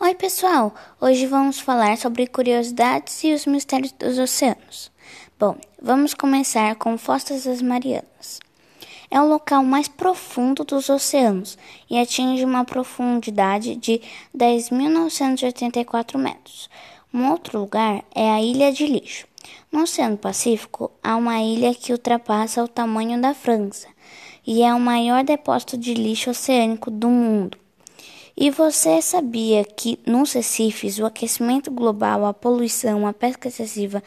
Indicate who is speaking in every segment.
Speaker 1: Oi, pessoal! Hoje vamos falar sobre curiosidades e os mistérios dos oceanos. Bom, vamos começar com Fostas das Marianas. É o local mais profundo dos oceanos e atinge uma profundidade de 10.984 metros. Um outro lugar é a Ilha de Lixo. No Oceano Pacífico, há uma ilha que ultrapassa o tamanho da França e é o maior depósito de lixo oceânico do mundo. E você sabia que nos recifes o aquecimento global, a poluição, a pesca excessiva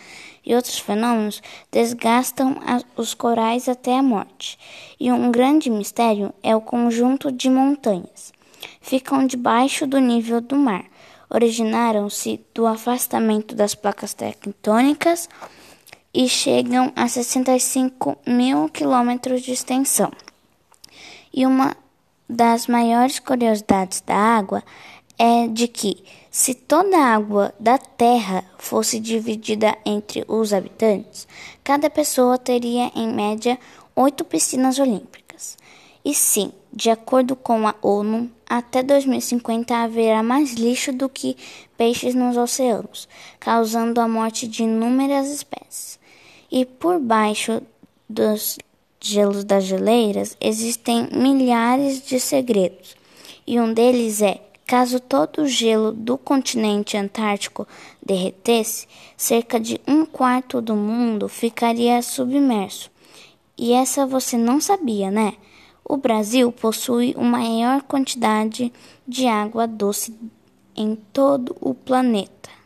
Speaker 1: e outros fenômenos desgastam os corais até a morte? E um grande mistério é o conjunto de montanhas. Ficam debaixo do nível do mar. Originaram-se do afastamento das placas tectônicas e chegam a 65 mil quilômetros de extensão. E uma das maiores curiosidades da água é de que, se toda a água da Terra fosse dividida entre os habitantes, cada pessoa teria, em média, oito piscinas olímpicas. E sim, de acordo com a ONU, até 2050 haverá mais lixo do que peixes nos oceanos, causando a morte de inúmeras espécies. E por baixo dos gelos das geleiras, existem milhares de segredos, e um deles é: caso todo o gelo do continente antártico derretesse, cerca de um quarto do mundo ficaria submerso. E essa você não sabia, né? O Brasil possui a maior quantidade de água doce em todo o planeta.